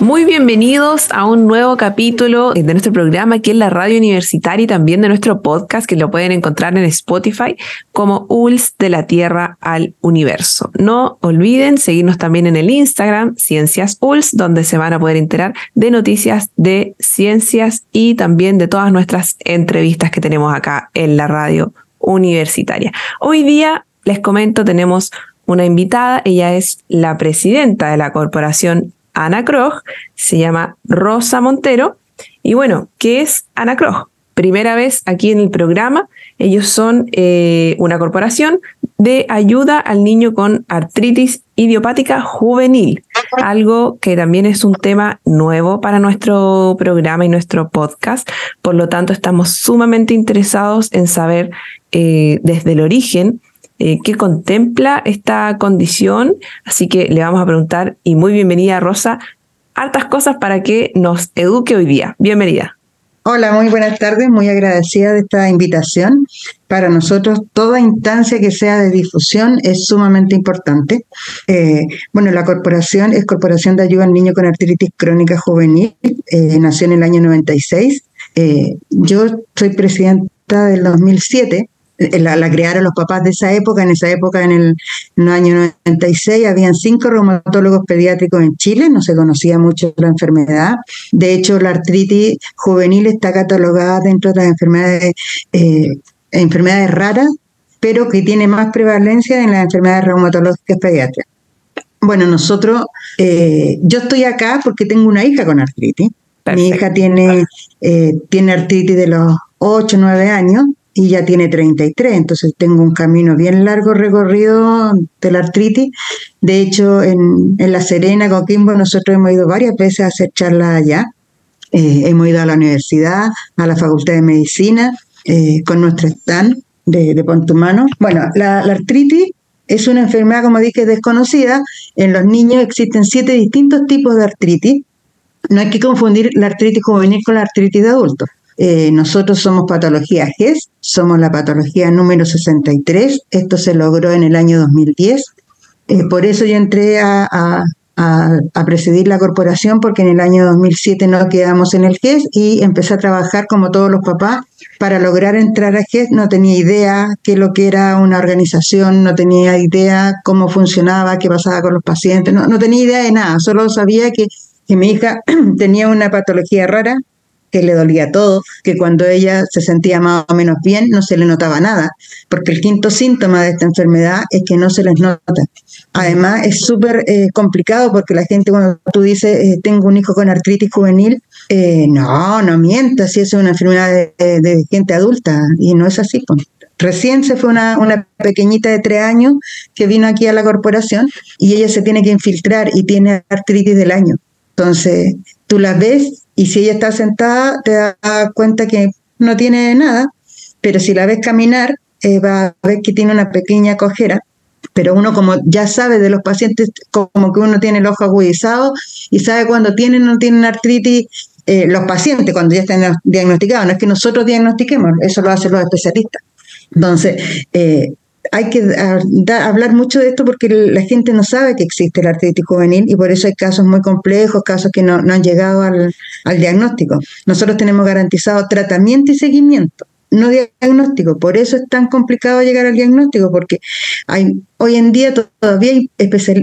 Muy bienvenidos a un nuevo capítulo de nuestro programa aquí en la radio universitaria y también de nuestro podcast que lo pueden encontrar en Spotify como ULS de la Tierra al Universo. No olviden seguirnos también en el Instagram Ciencias ULS donde se van a poder enterar de noticias de ciencias y también de todas nuestras entrevistas que tenemos acá en la radio universitaria. Hoy día les comento tenemos una invitada, ella es la presidenta de la Corporación Ana Krog, se llama Rosa Montero. Y bueno, ¿qué es Ana Krog? Primera vez aquí en el programa, ellos son eh, una corporación de ayuda al niño con artritis idiopática juvenil, algo que también es un tema nuevo para nuestro programa y nuestro podcast. Por lo tanto, estamos sumamente interesados en saber eh, desde el origen eh, qué contempla esta condición. Así que le vamos a preguntar, y muy bienvenida Rosa, hartas cosas para que nos eduque hoy día. Bienvenida. Hola, muy buenas tardes, muy agradecida de esta invitación. Para nosotros toda instancia que sea de difusión es sumamente importante. Eh, bueno, la corporación es Corporación de Ayuda al Niño con Artritis Crónica Juvenil, eh, nació en el año 96. yo soy presidenta del 2007 eh, la, crearon los papás de esa época. En esa época, en el, año 96, habían cinco reumatólogos pediátricos en Chile, no se conocía mucho la enfermedad. De hecho, la artritis juvenil está catalogada dentro de las enfermedades, eh, enfermedades raras, pero que tiene más prevalencia en las enfermedades reumatológicas pediátricas. Bueno, nosotros, eh, yo estoy acá porque tengo una hija con artritis. Mi hija tiene, tiene artritis de los 8, 9 años y ya tiene 33, entonces tengo un camino bien largo recorrido de la artritis. De hecho, en, La Serena, Coquimbo, nosotros hemos ido varias veces a hacer charlas allá. Eh, hemos ido a la universidad, a la Facultad de Medicina, eh, con nuestro stand de, de Humano. Bueno, la, la artritis es una enfermedad, como dije, desconocida. En los niños existen siete distintos tipos de artritis. No hay que confundir la artritis juvenil con la artritis de adultos. Eh, nosotros somos patología GES, somos la patología número 63. Esto se logró en el año 2010. Eh, por eso yo entré a, presidir la corporación, porque en el año 2007 no quedamos en el GES y empecé a trabajar como todos los papás. Para lograr entrar a GES no tenía idea qué lo que era una organización, no tenía idea cómo funcionaba, qué pasaba con los pacientes, no, no tenía idea de nada, solo sabía que mi hija tenía una patología rara que le dolía todo, que cuando ella se sentía más o menos bien no se le notaba nada, porque el quinto síntoma de esta enfermedad es que no se les nota. Además es súper eh, complicado porque la gente cuando tú dices eh, tengo un hijo con artritis juvenil, eh, no, no mientas, si es una enfermedad de, gente adulta y no es así. Recién se fue una, una, pequeñita de tres años que vino aquí a la corporación y ella se tiene que infiltrar y tiene artritis del año. Entonces, tú la ves y si ella está sentada, te das cuenta que no tiene nada, pero si la ves caminar, eh, va a ver que tiene una pequeña cojera. Pero uno como ya sabe de los pacientes, como que uno tiene el ojo agudizado y sabe cuando tienen o no tienen artritis eh, los pacientes, cuando ya están diagnosticados. No es que nosotros diagnostiquemos, eso lo hacen los especialistas. Entonces, eh, hay que hablar mucho de esto porque la gente no sabe que existe la artritis juvenil y por eso hay casos muy complejos, casos que no, han llegado al, diagnóstico. Nosotros tenemos garantizado tratamiento y seguimiento, no diagnóstico. Por eso es tan complicado llegar al diagnóstico porque hay hoy en día todavía hay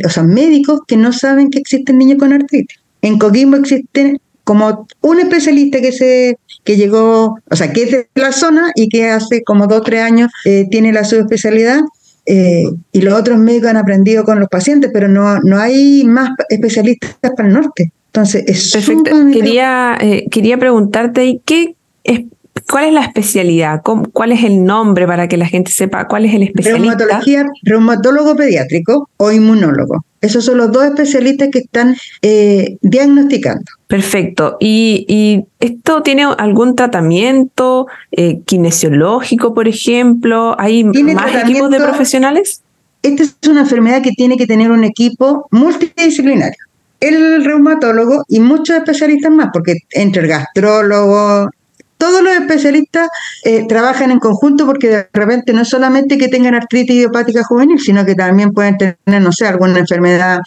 o sea, médicos que no saben que existen niños con artritis. En Coquimbo existen como un especialista que se que llegó, o sea, que es de la zona y que hace como dos o tres años eh, tiene la subespecialidad. Eh, y los otros médicos han aprendido con los pacientes, pero no, no hay más especialistas para el norte. Entonces, es Perfecto. Quería, eh, quería preguntarte, ¿qué es, ¿cuál es la especialidad? ¿Cuál es el nombre para que la gente sepa cuál es el especialista? Reumatología, reumatólogo pediátrico o inmunólogo. Esos son los dos especialistas que están eh, diagnosticando. Perfecto. ¿Y, esto tiene algún tratamiento eh, kinesiológico, por ejemplo? ¿Hay más equipos de profesionales? Esta es una enfermedad que tiene que tener un equipo multidisciplinario. El reumatólogo y muchos especialistas más, porque entre el gastrólogo, todos los especialistas eh, trabajan en conjunto porque de repente no solamente que tengan artritis idiopática juvenil, sino que también pueden tener, no sé, alguna enfermedad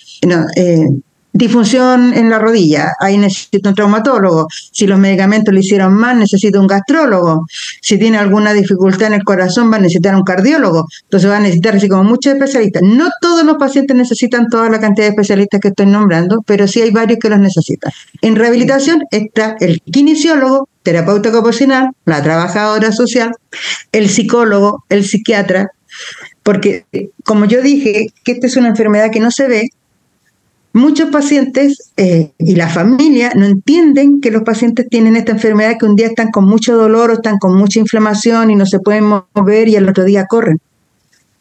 eh, disfunción en la rodilla, ahí necesita un traumatólogo. Si los medicamentos le hicieron mal, necesita un gastrólogo. Si tiene alguna dificultad en el corazón, va a necesitar un cardiólogo. Entonces va a necesitar así como muchos especialistas. No todos los pacientes necesitan toda la cantidad de especialistas que estoy nombrando, pero sí hay varios que los necesitan. En rehabilitación está el kinesiólogo, terapeuta ocupacional, la trabajadora social, el psicólogo, el psiquiatra, porque como yo dije, que esta es una enfermedad que no se ve, muchos pacientes eh, y la familia no entienden que los pacientes tienen esta enfermedad, que un día están con mucho dolor o están con mucha inflamación y no se pueden mover y al otro día corren.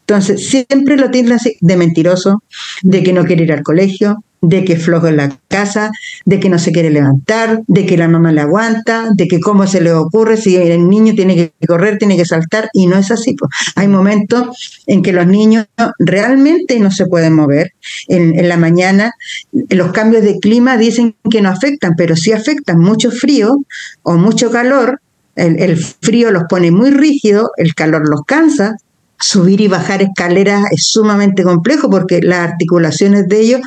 Entonces, siempre lo tienen así, de mentiroso, de que no quiere ir al colegio, de que flojo en la casa, de que no se quiere levantar, de que la mamá le aguanta, de que cómo se le ocurre si el niño tiene que correr, tiene que saltar, y no es así. Hay momentos en que los niños realmente no se pueden mover. En, la mañana los cambios de clima dicen que no afectan, pero sí afectan mucho frío o mucho calor. El, el frío los pone muy rígidos, el calor los cansa, subir y bajar escaleras es sumamente complejo porque las articulaciones de ellos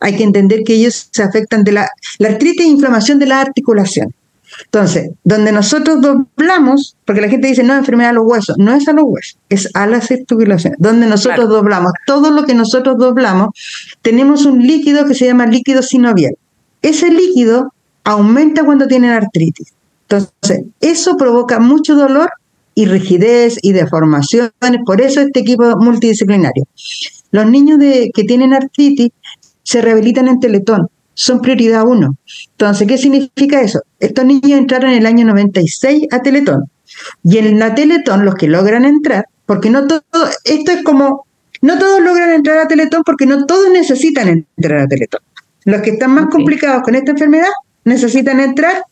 hay que entender que ellos se afectan de la, la artritis e inflamación de la articulación. Entonces, donde nosotros doblamos, porque la gente dice, no, enfermedad a los huesos, no es a los huesos, es a las articulaciones. Donde nosotros doblamos, todo lo que nosotros doblamos, tenemos un líquido que se llama líquido sinovial. Ese líquido aumenta cuando tienen artritis. Entonces, eso provoca mucho dolor y rigidez y deformaciones. Por eso este equipo multidisciplinario. Los niños de, que tienen artritis se rehabilitan en Teletón, son prioridad uno. Entonces, ¿qué significa eso? Estos niños entraron en el año 96 a Teletón. Y en la Teletón, los que logran entrar, porque no todo, esto es como, no todos logran entrar a Teletón porque no todos necesitan entrar a Teletón. Los que están más complicados con esta enfermedad necesitan entrar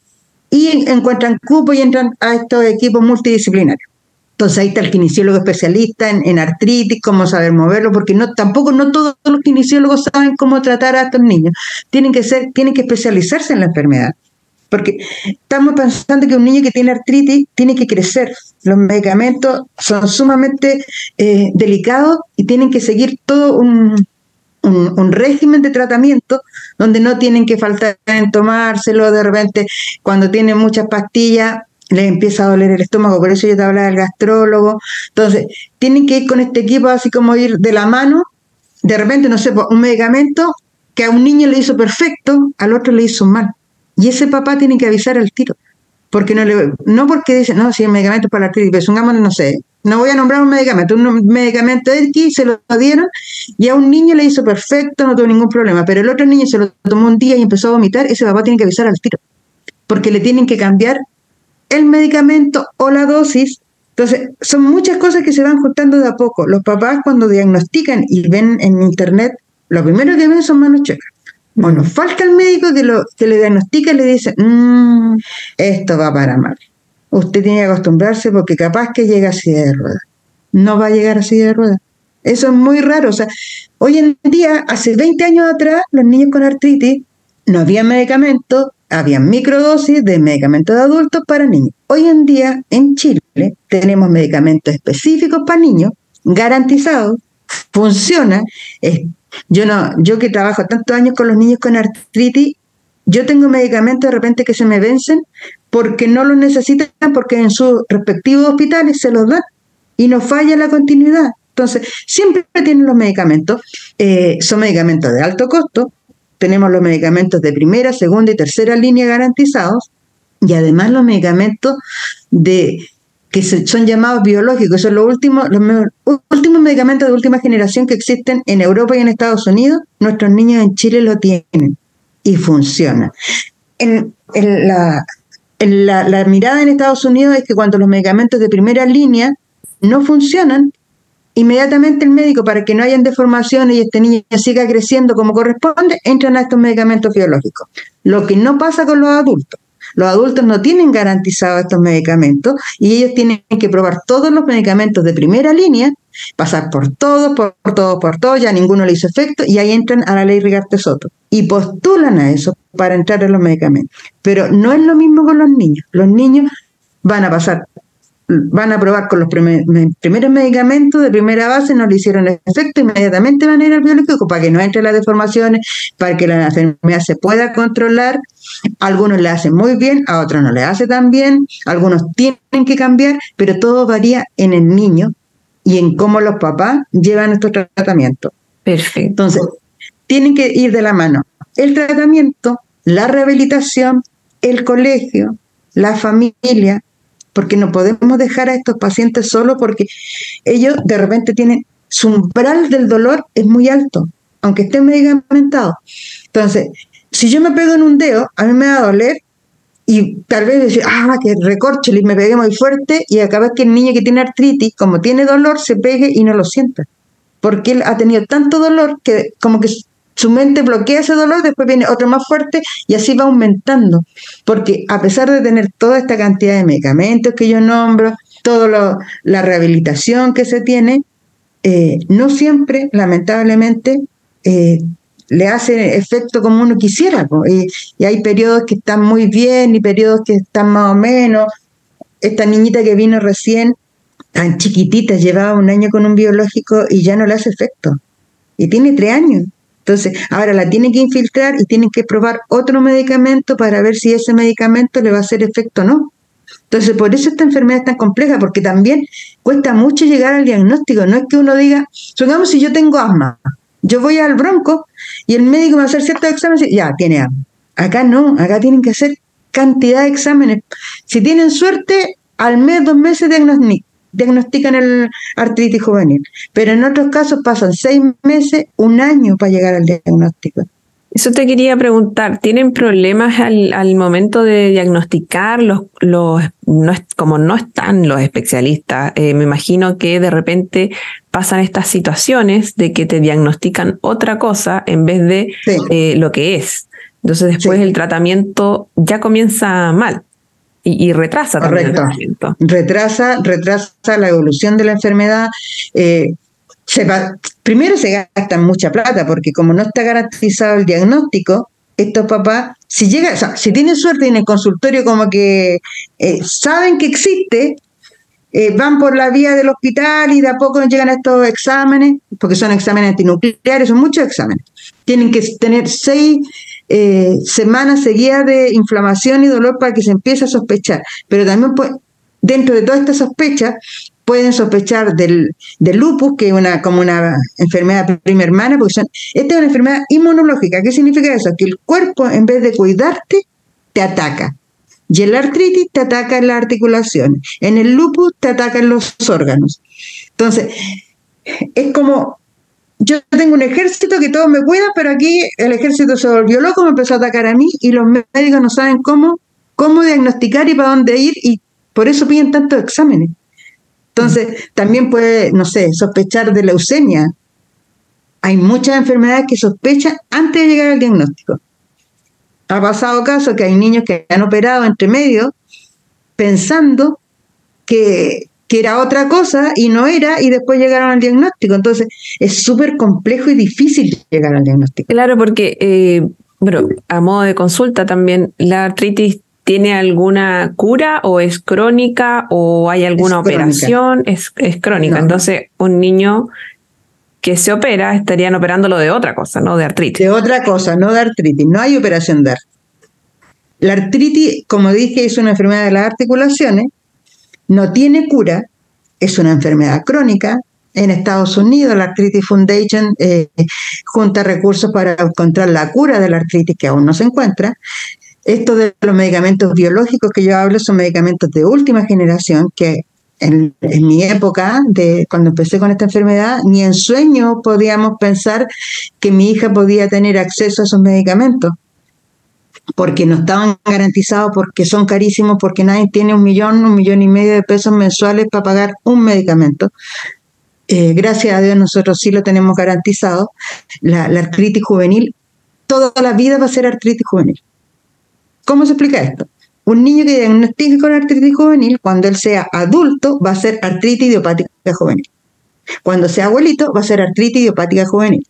y encuentran cupo y entran a estos equipos multidisciplinarios. Entonces ahí está el kinesiólogo especialista en, artritis, cómo saber moverlo, porque no tampoco no todos los kinesiólogos saben cómo tratar a estos niños. Tienen que ser, tienen que especializarse en la enfermedad. Porque estamos pensando que un niño que tiene artritis tiene que crecer. Los medicamentos son sumamente eh, delicados y tienen que seguir todo un, un, régimen de tratamiento donde no tienen que faltar en tomárselo de repente cuando tienen muchas pastillas les empieza a doler el estómago, por eso yo te hablaba del gastrólogo. Entonces, tienen que ir con este equipo así como ir de la mano, de repente, no sé, pues, un medicamento que a un niño le hizo perfecto, al otro le hizo mal. Y ese papá tiene que avisar al tiro. Porque no le, no porque dice, no, si el medicamento es para la artritis, pero no sé, no voy a nombrar un medicamento, un medicamento X se lo dieron y a un niño le hizo perfecto, no tuvo ningún problema, pero el otro niño se lo tomó un día y empezó a vomitar, ese papá tiene que avisar al tiro, porque le tienen que cambiar el medicamento o la dosis. Entonces, son muchas cosas que se van juntando de a poco. Los papás cuando diagnostican y ven en internet, lo primero que ven son manos checas. Bueno, falta el médico que, lo, que le diagnostica y le dice, mm, esto va para mal. Usted tiene que acostumbrarse porque capaz que llega así de rueda. No va a llegar así de rueda. Eso es muy raro. O sea, hoy en día, hace 20 años atrás, los niños con artritis no había medicamentos, había microdosis de medicamentos de adultos para niños. Hoy en día en Chile tenemos medicamentos específicos para niños, garantizados, funciona. yo no, yo que trabajo tantos años con los niños con artritis, yo tengo medicamentos de repente que se me vencen porque no los necesitan, porque en sus respectivos hospitales se los dan y no falla la continuidad. Entonces, siempre tienen los medicamentos, eh, son medicamentos de alto costo, tenemos los medicamentos de primera, segunda y tercera línea garantizados, y además los medicamentos de que son llamados biológicos, son los últimos, los últimos medicamentos de última generación que existen en Europa y en Estados Unidos, nuestros niños en Chile lo tienen y funciona. En, la, la, mirada en Estados Unidos es que cuando los medicamentos de primera línea no funcionan, inmediatamente el médico, para que no hayan deformaciones y este niño siga creciendo como corresponde, entran a estos medicamentos biológicos. Lo que no pasa con los adultos. Los adultos no tienen garantizados estos medicamentos y ellos tienen que probar todos los medicamentos de primera línea, pasar por todos, por, todos, por todos, ya ninguno le hizo efecto y ahí entran a la ley Rigarte Soto y postulan a eso para entrar en los medicamentos. Pero no es lo mismo con los niños. Los niños van a pasar van a probar con los primeros medicamentos de primera base, no le hicieron efecto, inmediatamente van a ir al biológico para que no entre las deformaciones, para que la enfermedad se pueda controlar. algunos le hacen muy bien, a otros no le hace tan bien, algunos tienen que cambiar, pero todo varía en el niño y en cómo los papás llevan estos tratamientos. Perfecto. Entonces, tienen que ir de la mano el tratamiento, la rehabilitación, el colegio, la familia, porque no podemos dejar a estos pacientes solos porque ellos de repente tienen su umbral del dolor es muy alto, aunque estén medicamentados. Entonces, si yo me pego en un dedo, a mí me va a doler y tal vez decir, ah, que recorche, y me pegué muy fuerte y acaba que el niño que tiene artritis, como tiene dolor, se pegue y no lo sienta. Porque él ha tenido tanto dolor que como que su mente bloquea ese dolor, después viene otro más fuerte y así va aumentando. Porque a pesar de tener toda esta cantidad de medicamentos que yo nombro, toda la rehabilitación que se tiene, eh, no siempre, lamentablemente, eh, le hace efecto como uno quisiera. Y, y, hay periodos que están muy bien y periodos que están más o menos. Esta niñita que vino recién, tan chiquitita, llevaba un año con un biológico y ya no le hace efecto. Y tiene tres años. Entonces, ahora la tienen que infiltrar y tienen que probar otro medicamento para ver si ese medicamento le va a hacer efecto o no. Entonces, por eso esta enfermedad es tan compleja, porque también cuesta mucho llegar al diagnóstico. No es que uno diga, supongamos si yo tengo asma, yo voy al bronco y el médico me va a hacer ciertos exámenes y ya, tiene asma. Acá no, acá tienen que hacer cantidad de exámenes. Si tienen suerte, al mes, dos meses diagnostican el artritis juvenil, pero en otros casos pasan seis meses, un año para llegar al diagnóstico. Eso te quería preguntar, ¿tienen problemas al, momento de diagnosticar los, los no, como no están los especialistas? Eh, me imagino que de repente pasan estas situaciones de que te diagnostican otra cosa en vez de eh, lo que es. Entonces después el tratamiento ya comienza mal y, retrasa también Correcto. Retrasa, retrasa la evolución de la enfermedad. Eh, se primero se gastan mucha plata porque como no está garantizado el diagnóstico, estos papás, si llega, o sea, si tienen suerte en el consultorio como que eh, saben que existe, eh, van por la vía del hospital y de a poco llegan a estos exámenes, porque son exámenes antinucleares, son muchos exámenes. Tienen que tener seis eh, semanas seguidas de inflamación y dolor para que se empiece a sospechar. Pero también dentro de toda esta sospecha pueden sospechar del, lupus, que es una, como una enfermedad prima hermana, porque esta es una enfermedad inmunológica. ¿Qué significa eso? Que el cuerpo, en vez de cuidarte, te ataca. Y el artritis te ataca en las articulaciones. En el lupus te atacan los órganos. Entonces, es como yo tengo un ejército que todos me cuidan, pero aquí el ejército se volvió loco, me empezó a atacar a mí y los médicos no saben cómo, cómo diagnosticar y para dónde ir y por eso piden tantos exámenes. Entonces, también puede, no sé, sospechar de leucemia. Hay muchas enfermedades que sospechan antes de llegar al diagnóstico. Ha pasado caso que hay niños que han operado entre medio pensando que, que era otra cosa y no era, y después llegaron al diagnóstico. Entonces, es súper complejo y difícil llegar al diagnóstico. Claro, porque, eh, bueno, a modo de consulta también, ¿la artritis tiene alguna cura o es crónica o hay alguna operación? Es, es crónica. Entonces, un niño que se opera estarían operándolo de otra cosa, no de artritis. De otra cosa, no de artritis. No hay operación de artritis. La artritis, como dije, es una enfermedad de las articulaciones no tiene cura, es una enfermedad crónica En Estados Unidos, la Arthritis Foundation eh, junta recursos para encontrar la cura de la artritis que aún no se encuentra. Esto de los medicamentos biológicos que yo hablo son medicamentos de última generación que en, mi época, de cuando empecé con esta enfermedad, ni en sueño podíamos pensar que mi hija podía tener acceso a esos medicamentos, porque no estaban garantizados, porque son carísimos, porque nadie tiene un millón, un millón y medio de pesos mensuales para pagar un medicamento. Eh, gracias a Dios nosotros sí lo tenemos garantizado. La, la artritis juvenil, toda la vida va a ser artritis juvenil. ¿Cómo se explica esto? Un niño que diagnostique con artritis juvenil, cuando él sea adulto, va a ser artritis idiopática juvenil. Cuando sea abuelito, va a ser artritis idiopática juvenil.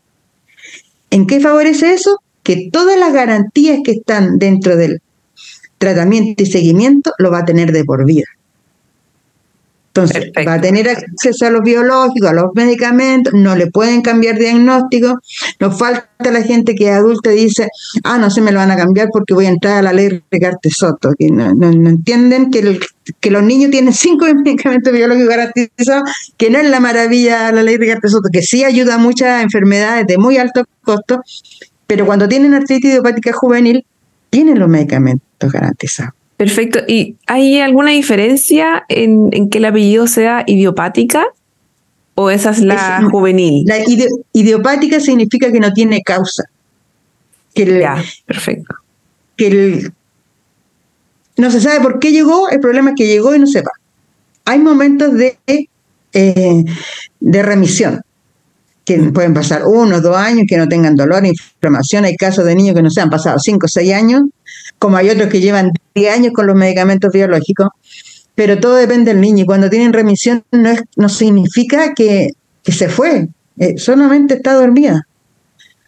¿En qué favorece eso? Que todas las garantías que están dentro del tratamiento y seguimiento lo va a tener de por vida. Entonces, va a tener acceso a los biológicos, a los medicamentos, no le pueden cambiar diagnóstico. Nos falta la gente que es adulta y dice, ah, no se me lo van a cambiar porque voy a entrar a la ley de Soto. Que no, entienden que, que los niños tienen cinco medicamentos biológicos garantizados, que no es la maravilla la ley de Soto, que sí ayuda a muchas enfermedades de muy alto costo, pero cuando tienen artritis idiopática juvenil, tienen los medicamentos garantizados. Perfecto. ¿Y hay alguna diferencia en, que el apellido sea idiopática? ¿O esa es la juvenil? La idiopática significa que no tiene causa. Que ya, perfecto. Que no se sabe por qué llegó, el problema es que llegó y no se va. Hay momentos de, eh, de remisión, que pueden pasar uno, dos años, que no tengan dolor, inflamación. Hay casos de niños que no se han pasado cinco o seis años como hay otros que llevan 10 años con los medicamentos biológicos, pero todo depende del niño y cuando tienen remisión no, es, no significa que, se fue, eh, solamente está dormida.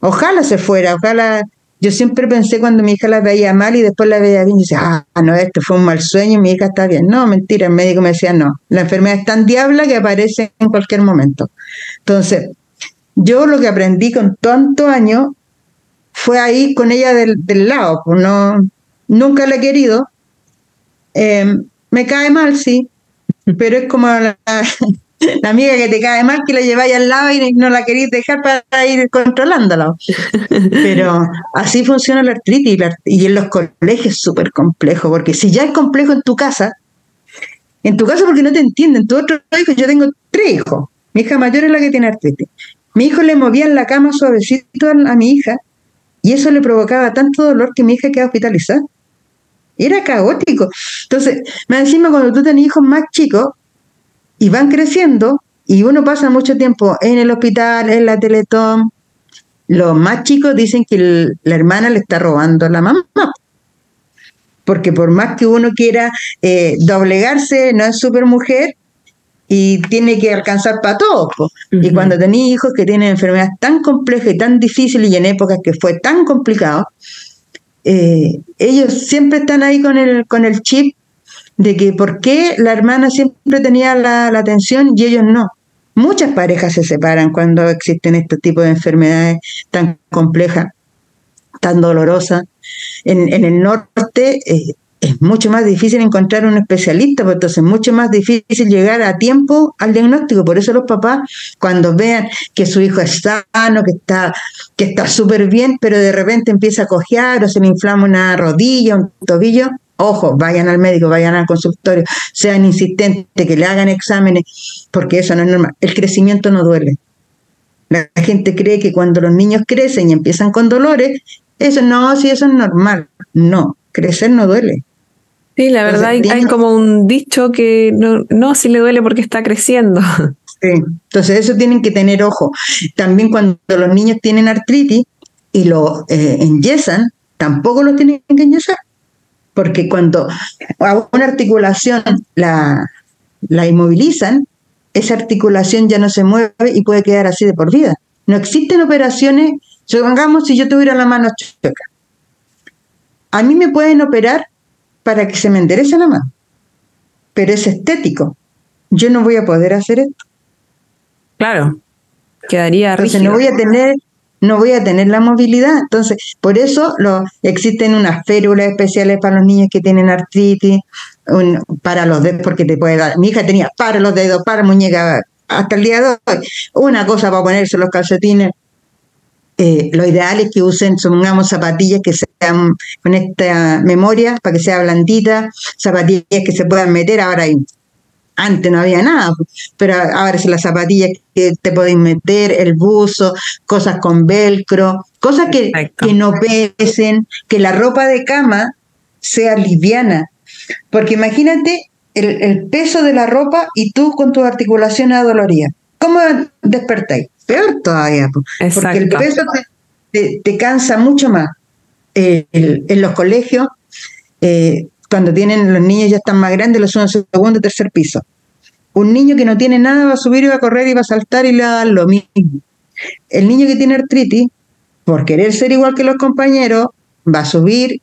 Ojalá se fuera, ojalá. Yo siempre pensé cuando mi hija la veía mal y después la veía bien y decía, ah, no, esto fue un mal sueño, mi hija está bien. No, mentira, el médico me decía, no, la enfermedad es tan diabla que aparece en cualquier momento. Entonces, yo lo que aprendí con tanto años fue ahí con ella del, del lado, pues no, nunca la he querido. Em, me cae mal, sí, pero es como la, amiga que te cae mal que la lleváis al lado y no la queréis dejar para ir controlándola. Pero así funciona la artritis y, en los colegios es súper complejo, porque si ya es complejo en tu casa, en tu casa porque no te entienden, tu otro hijo, yo tengo tres hijos, mi hija mayor es la que tiene artritis. Mi hijo le movía en la cama suavecito a, mi hija y eso le provocaba tanto dolor que mi hija quedó hospitalizada. Era caótico. Entonces, más encima cuando tú tenés hijos más chicos y van creciendo y uno pasa mucho tiempo en el hospital, en la Teletón, los más chicos dicen que la hermana le está robando a la mamá. Porque por más que uno quiera eh, doblegarse, no es super mujer y tiene que alcanzar para todos. Y cuando tenés hijos que tienen enfermedades tan complejas y tan difíciles y en épocas que fue tan complicado, eh, ellos siempre están ahí con el, con el chip de que por qué la hermana siempre tenía la, atención y ellos no. Muchas parejas se separan cuando existen este tipo de enfermedades tan complejas, tan dolorosas. En, en el norte eh, es mucho más difícil encontrar un especialista, porque entonces es mucho más difícil llegar a tiempo al diagnóstico. Por eso los papás, cuando vean que su hijo es sano, que está que está súper bien, pero de repente empieza a cojear o se le inflama una rodilla, un tobillo, ojo, vayan al médico, vayan al consultorio, sean insistentes, que le hagan exámenes, porque eso no es normal. El crecimiento no duele. La gente cree que cuando los niños crecen y empiezan con dolores, eso no, si eso es normal. No, crecer no duele. Sí, la verdad hay, como un dicho que no, no, si le duele porque está creciendo. Sí, entonces eso tienen que tener ojo. También cuando los niños tienen artritis y lo eh, enyesan, tampoco lo tienen que enyesar. Porque cuando a una articulación la, la inmovilizan, esa articulación ya no se mueve y puede quedar así de por vida. No existen operaciones, supongamos si yo tuviera la mano chueca. A mí me pueden operar para que se me enderece la mano. Pero es estético. Yo no voy a poder hacer esto. Claro, quedaría Entonces no voy a tener no voy a tener la movilidad. Entonces, por eso lo, existen unas férulas especiales para los niños que tienen artritis, para los dedos, porque te puede dar. Mi hija tenía para los dedos, para muñeca, hasta el día de hoy. Una cosa para ponerse los calcetines, eh, lo ideal es que usen, supongamos, zapatillas que sean con esta memoria para que sea blandita, zapatillas que se puedan meter. Ahora hay, antes no había nada, pero ahora son las zapatillas que te pueden meter, el buzo, cosas con velcro, cosas que, que no pesen, que la ropa de cama sea liviana. Porque imagínate el, el peso de la ropa y tú con tus articulaciones adoloridas. ¿Cómo despertáis? peor todavía, porque el peso te, cansa mucho más. en los colegios, eh, cuando tienen los niños ya están más grandes, los suben segundo y tercer piso. Un niño que no tiene nada va a subir y va a correr y va a saltar y le va a dar lo mismo. El niño que tiene artritis, por querer ser igual que los compañeros, va a subir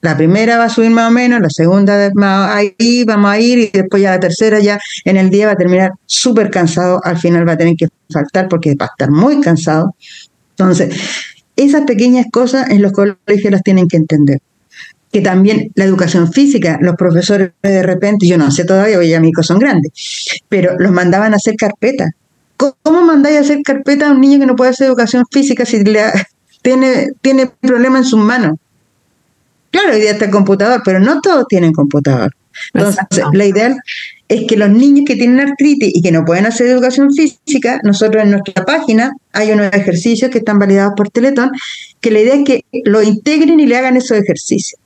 la primera va a subir más o menos, la segunda ahí vamos a ir y después ya la tercera ya en el día va a terminar súper cansado, al final va a tener que faltar porque va a estar muy cansado. Entonces, esas pequeñas cosas en los colegios las tienen que entender. Que también la educación física, los profesores de repente, yo no sé todavía, hoy ya mis hijos son grandes, pero los mandaban a hacer carpeta. ¿Cómo mandáis a hacer carpeta a un niño que no puede hacer educación física si le tiene, tiene problema en sus manos? Claro, hoy día está el computador, pero no todos tienen computador. Entonces, la idea es que los niños que tienen artritis y que no pueden hacer educación física, nosotros en nuestra página hay unos ejercicios que están validados por Teletón, que la idea es que lo integren y le hagan esos ejercicios.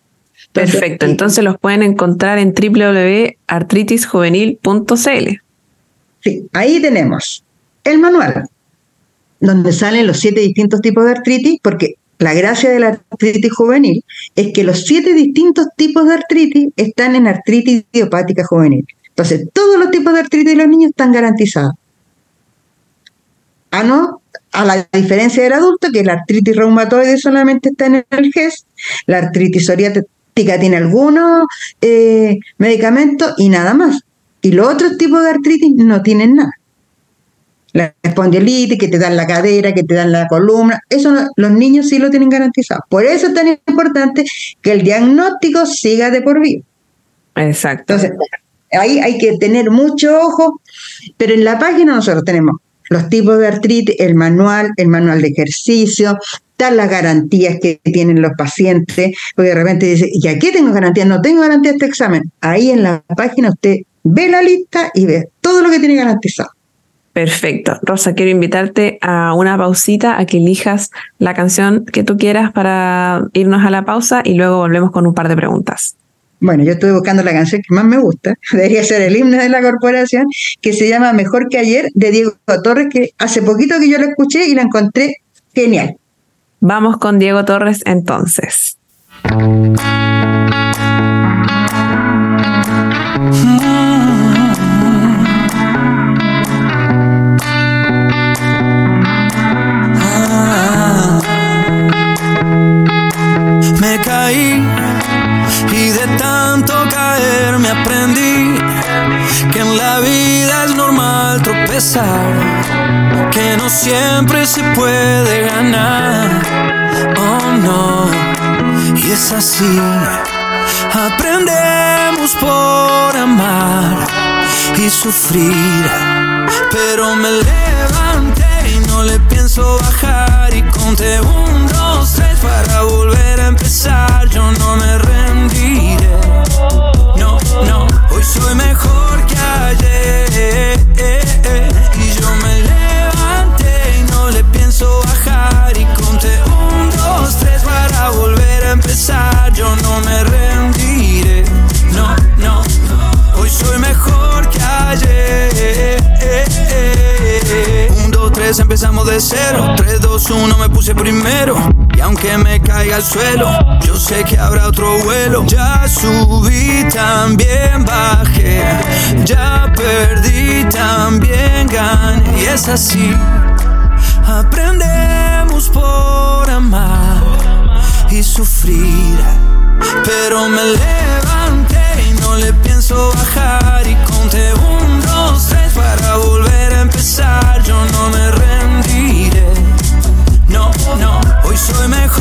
Perfecto, entonces los pueden encontrar en www.artritisjuvenil.cl. Sí, ahí tenemos el manual, donde salen los siete distintos tipos de artritis, porque la gracia de la artritis juvenil es que los siete distintos tipos de artritis están en artritis idiopática juvenil. Entonces, todos los tipos de artritis de los niños están garantizados. Ah, no, a la diferencia del adulto, que la artritis reumatoide solamente está en el GES, la artritis psoriática tiene algunos eh, medicamentos y nada más. Y los otros tipos de artritis no tienen nada la espondiolitis, que te dan la cadera, que te dan la columna, eso los niños sí lo tienen garantizado. Por eso es tan importante que el diagnóstico siga de por vida. Exacto. Entonces, ahí hay que tener mucho ojo, pero en la página nosotros tenemos los tipos de artritis, el manual, el manual de ejercicio, están las garantías que tienen los pacientes, porque de repente dice, ¿y aquí tengo garantía? No tengo garantía de este examen. Ahí en la página usted ve la lista y ve todo lo que tiene garantizado. Perfecto. Rosa, quiero invitarte a una pausita, a que elijas la canción que tú quieras para irnos a la pausa y luego volvemos con un par de preguntas. Bueno, yo estuve buscando la canción que más me gusta, debería ser el himno de la corporación, que se llama Mejor que ayer, de Diego Torres, que hace poquito que yo la escuché y la encontré genial. Vamos con Diego Torres entonces. La vida es normal tropezar, que no siempre se puede ganar. Oh no, y es así. Aprendemos por amar y sufrir, pero me levanté y no le pienso bajar y conté un, dos, tres para volver a empezar. Yo no me rendiré, no me rendiré, no, no, hoy soy mejor que ayer. Un, dos, tres, empezamos de cero. Tres, dos, uno, me puse primero. Y aunque me caiga al suelo, yo sé que habrá otro vuelo. Ya subí, también bajé. Ya perdí, también gané. Y es así. Aprendemos por amar y sufrir. Pero me levanté y no le pienso bajar. Y conté un, dos, tres para volver a empezar. Yo no me rendiré. No, no, hoy soy mejor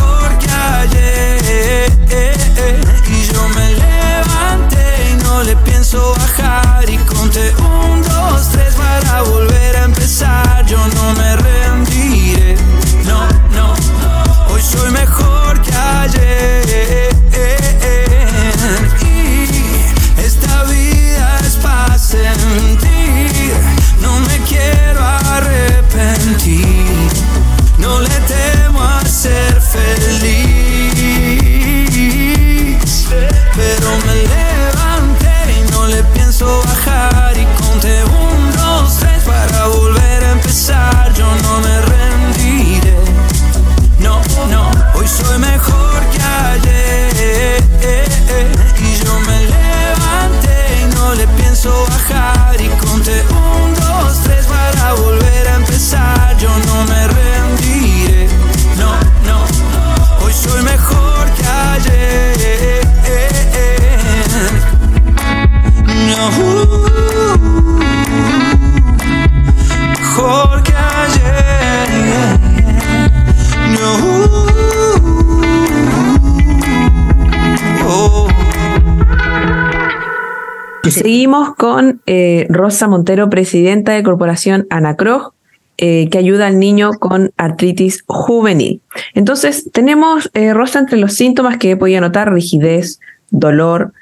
seguimos con eh, Rosa Montero, presidenta de Corporación Anacroj, eh, que ayuda al niño con artritis juvenil. Entonces, tenemos, eh, Rosa, entre los síntomas que he podido notar, rigidez, dolor,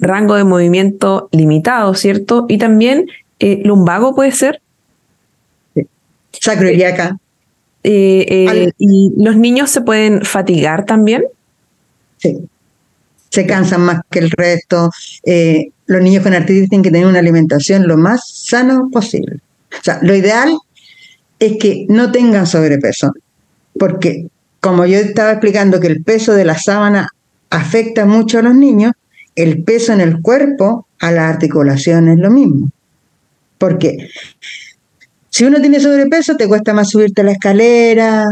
rango de movimiento limitado, ¿cierto? Y también lumbago puede ser. Sacroiliaca. ¿Y los niños se pueden fatigar también? Sí se cansan más que el resto. Eh, los niños con artritis tienen que tener una alimentación lo más sano posible. O sea, lo ideal es que no tengan sobrepeso, porque como yo estaba explicando que el peso de la sábana afecta mucho a los niños, el peso en el cuerpo a la articulación es lo mismo. Porque si uno tiene sobrepeso, te cuesta más subirte a la escalera,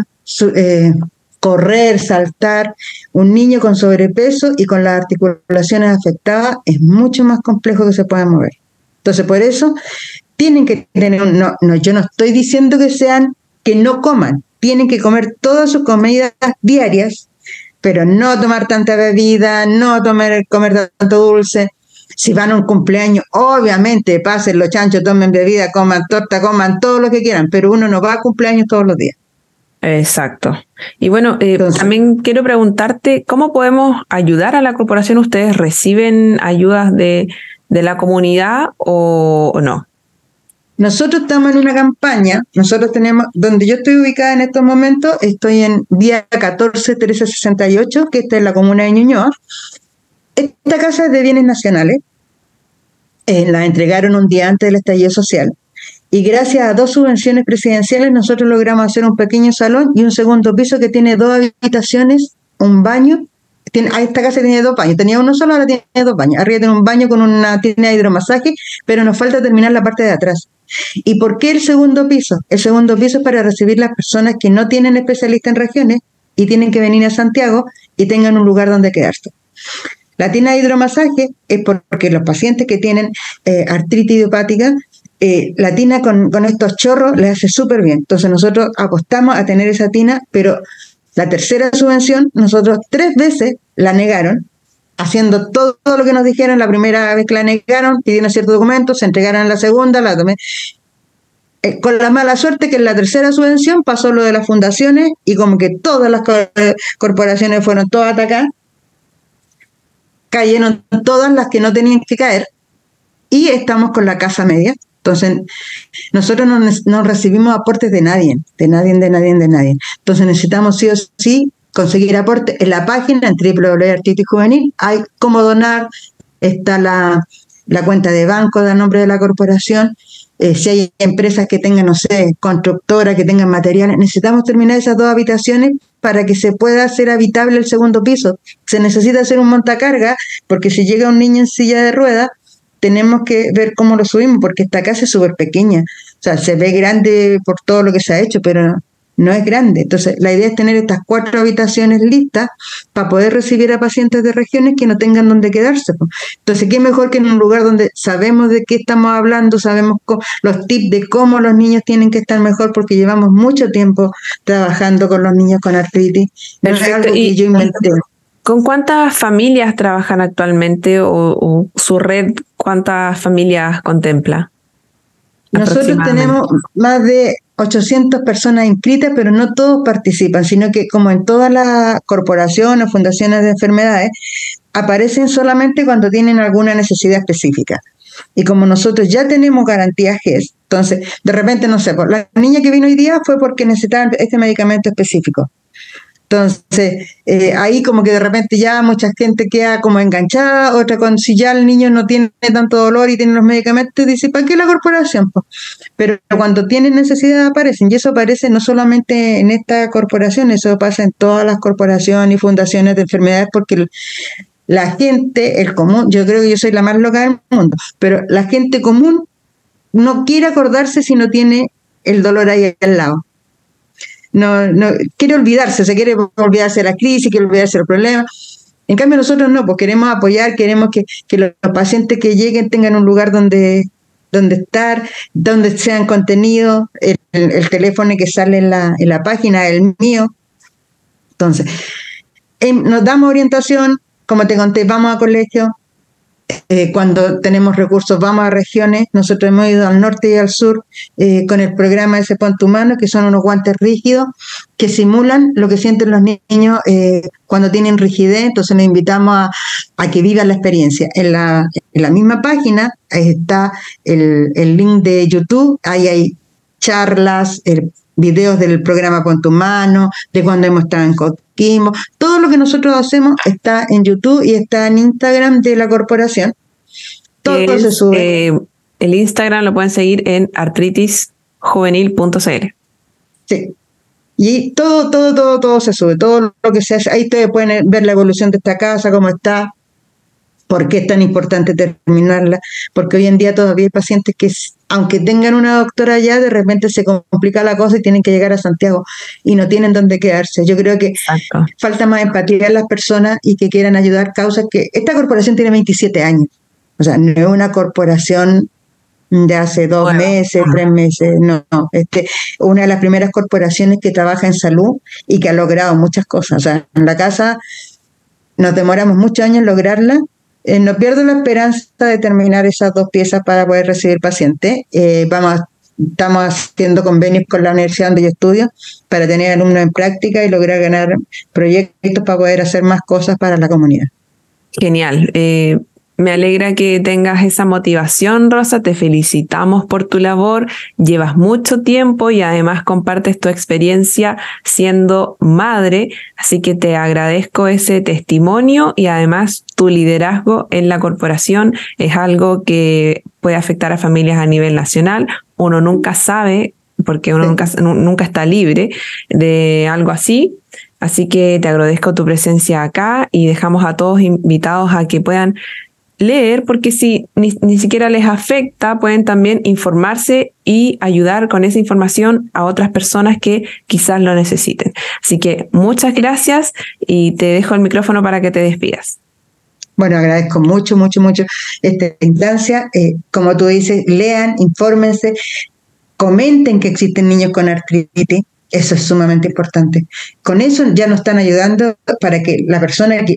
eh, correr, saltar. Un niño con sobrepeso y con las articulaciones afectadas es mucho más complejo que se pueda mover. Entonces, por eso tienen que tener un, no, no, yo no estoy diciendo que sean, que no coman, tienen que comer todas sus comidas diarias, pero no tomar tanta bebida, no tomar, comer tanto dulce. Si van a un cumpleaños, obviamente pasen los chanchos, tomen bebida, coman torta, coman todo lo que quieran, pero uno no va a cumpleaños todos los días. Exacto. Y bueno, eh, también quiero preguntarte, ¿cómo podemos ayudar a la corporación? ¿Ustedes reciben ayudas de, la comunidad o, no? Nosotros estamos en una campaña, nosotros tenemos, donde yo estoy ubicada en estos momentos, estoy en día 14 1368, que está en la comuna de Ñuñoa. Esta casa es de bienes nacionales, eh, la entregaron un día antes del estallido social y gracias a dos subvenciones presidenciales nosotros logramos hacer un pequeño salón y un segundo piso que tiene dos habitaciones, un baño. Tiene, esta casa tiene dos baños, tenía uno solo, ahora tiene dos baños. Arriba tiene un baño con una tienda de hidromasaje, pero nos falta terminar la parte de atrás. ¿Y por qué el segundo piso? El segundo piso es para recibir las personas que no tienen especialista en regiones y tienen que venir a Santiago y tengan un lugar donde quedarse. La tienda de hidromasaje es porque los pacientes que tienen eh, artritis idiopática eh, la tina con, estos chorros le hace súper bien. Entonces nosotros apostamos a tener esa tina, pero la tercera subvención, nosotros tres veces la negaron, haciendo todo, lo que nos dijeron la primera vez que la negaron, pidieron ciertos documentos, se entregaron en la segunda, la tomé. Eh, con la mala suerte que en la tercera subvención pasó lo de las fundaciones y como que todas las corporaciones fueron todas atacadas, cayeron todas las que no tenían que caer y estamos con la casa media, entonces, nosotros no, recibimos aportes de nadie, de nadie, de nadie, de nadie. Entonces, necesitamos sí o sí conseguir aportes. En la página, en www.artritis juvenil, hay cómo donar, está la, cuenta de banco a nombre de la corporación. Eh, si hay empresas que tengan, no sé, constructoras que tengan materiales, necesitamos terminar esas dos habitaciones para que se pueda hacer habitable el segundo piso. Se necesita hacer un montacarga, porque si llega un niño en silla de ruedas, tenemos que ver cómo lo subimos, porque esta casa es súper pequeña. O sea, se ve grande por todo lo que se ha hecho, pero no es grande. Entonces, la idea es tener estas cuatro habitaciones listas para poder recibir a pacientes de regiones que no tengan donde quedarse. Entonces, ¿qué mejor que en un lugar donde sabemos de qué estamos hablando, sabemos los tips de cómo los niños tienen que estar mejor, porque llevamos mucho tiempo trabajando con los niños con artritis. Perfecto. y, yo inventé. ¿Con cuántas familias trabajan actualmente o, su red, cuántas familias contempla? Nosotros tenemos más de 800 personas inscritas, pero no todos participan, sino que como en todas las corporaciones o fundaciones de enfermedades, aparecen solamente cuando tienen alguna necesidad específica. Y como nosotros ya tenemos garantía GES, entonces de repente, no sé, la niña que vino hoy día fue porque necesitaba este medicamento específico. Entonces, eh, ahí como que de repente ya mucha gente queda como enganchada, otra con si ya el niño no tiene tanto dolor y tiene los medicamentos, dice, ¿para qué la corporación? Pero cuando tienen necesidad aparecen, y eso aparece no solamente en esta corporación, eso pasa en todas las corporaciones y fundaciones de enfermedades, porque la gente, el común, yo creo que yo soy la más loca del mundo, pero la gente común no quiere acordarse si no tiene el dolor ahí al lado no, no quiere olvidarse, se quiere olvidarse de la crisis, quiere olvidarse del problema. En cambio nosotros no, pues queremos apoyar, queremos que, los, pacientes que lleguen tengan un lugar donde, donde estar, donde sean contenidos, el, el, teléfono que sale en la, en la página, el mío. Entonces, em, nos damos orientación, como te conté, vamos a colegio, eh, cuando tenemos recursos vamos a regiones, nosotros hemos ido al norte y al sur eh, con el programa ese Ponte Humano, que son unos guantes rígidos que simulan lo que sienten los niños eh, cuando tienen rigidez, entonces nos invitamos a, que vivan la experiencia. En la, en la misma página está el, el, link de YouTube, ahí hay charlas, videos del programa Ponte Humano, de cuando hemos estado en todo lo que nosotros hacemos está en YouTube y está en Instagram de la corporación. Todo se sube. Eh, el Instagram lo pueden seguir en artritisjuvenil.cl. Sí. Y todo, todo, todo, todo se sube, todo lo que se hace. Ahí ustedes pueden ver la evolución de esta casa, cómo está, por qué es tan importante terminarla, porque hoy en día todavía hay pacientes que aunque tengan una doctora allá, de repente se complica la cosa y tienen que llegar a Santiago y no tienen dónde quedarse. Yo creo que falta más empatía en las personas y que quieran ayudar causas que esta corporación tiene 27 años. O sea, no es una corporación de hace dos meses, tres meses, no, no. Este, una de las primeras corporaciones que trabaja en salud y que ha logrado muchas cosas. O sea, en la casa nos demoramos muchos años en lograrla eh, no pierdo la esperanza de terminar esas dos piezas para poder recibir pacientes. Eh, vamos, estamos haciendo convenios con la universidad donde yo estudio para tener alumnos en práctica y lograr ganar proyectos para poder hacer más cosas para la comunidad. Genial. Eh, me alegra que tengas esa motivación, Rosa. Te felicitamos por tu labor. Llevas mucho tiempo y además compartes tu experiencia siendo madre. Así que te agradezco ese testimonio y además tu liderazgo en la corporación es algo que puede afectar a familias a nivel nacional. Uno nunca sabe porque uno nunca, nunca está libre de algo así, Así que te agradezco tu presencia acá y dejamos a todos invitados a que puedan leer, porque si ni, siquiera les afecta, pueden también informarse y ayudar con esa información a otras personas que quizás lo necesiten. Así que muchas gracias y te dejo el micrófono para que te despidas. Bueno, agradezco mucho, mucho, mucho esta instancia. Eh, como tú dices, lean, infórmense, comenten que existen niños con artritis, eso es sumamente importante. Con eso ya nos están ayudando para que la persona que,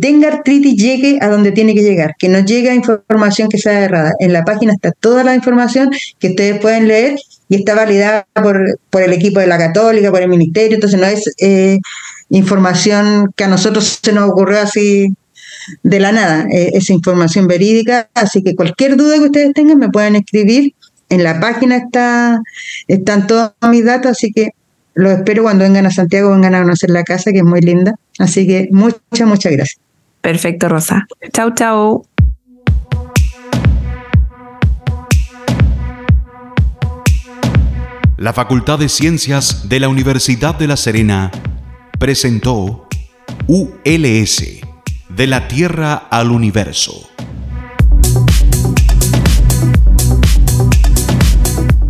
tenga artritis llegue a donde tiene que llegar, que no llegue a información que sea errada. En la página está toda la información que ustedes pueden leer y está validada por, por el equipo de la Católica, por el Ministerio, entonces no es eh, información que a nosotros se nos ocurrió así de la nada, eh, es información verídica, así que cualquier duda que ustedes tengan me pueden escribir. En la página está, están todos mis datos, así que los espero cuando vengan a Santiago, vengan a conocer la casa, que es muy linda. Así que muchas, muchas gracias. Perfecto, Rosa. Chau, chau. La Facultad de Ciencias de la Universidad de La Serena presentó ULS, de la Tierra al Universo